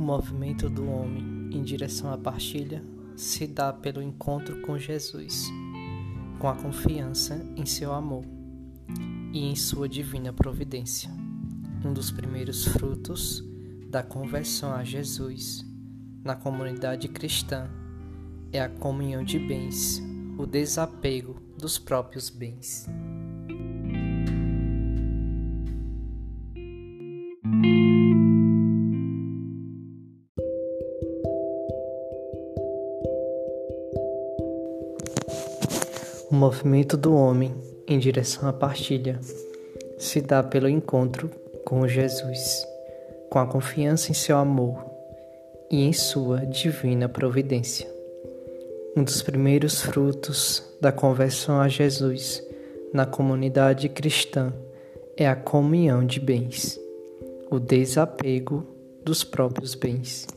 movimento do homem em direção à partilha se dá pelo encontro com Jesus, com a confiança em seu amor e em sua divina providência. Um dos primeiros frutos da conversão a Jesus na comunidade cristã é a comunhão de bens, o desapego dos próprios bens. O movimento do homem em direção à partilha se dá pelo encontro com Jesus, com a confiança em seu amor e em sua divina providência. Um dos primeiros frutos da conversão a Jesus na comunidade cristã é a comunhão de bens, o desapego dos próprios bens.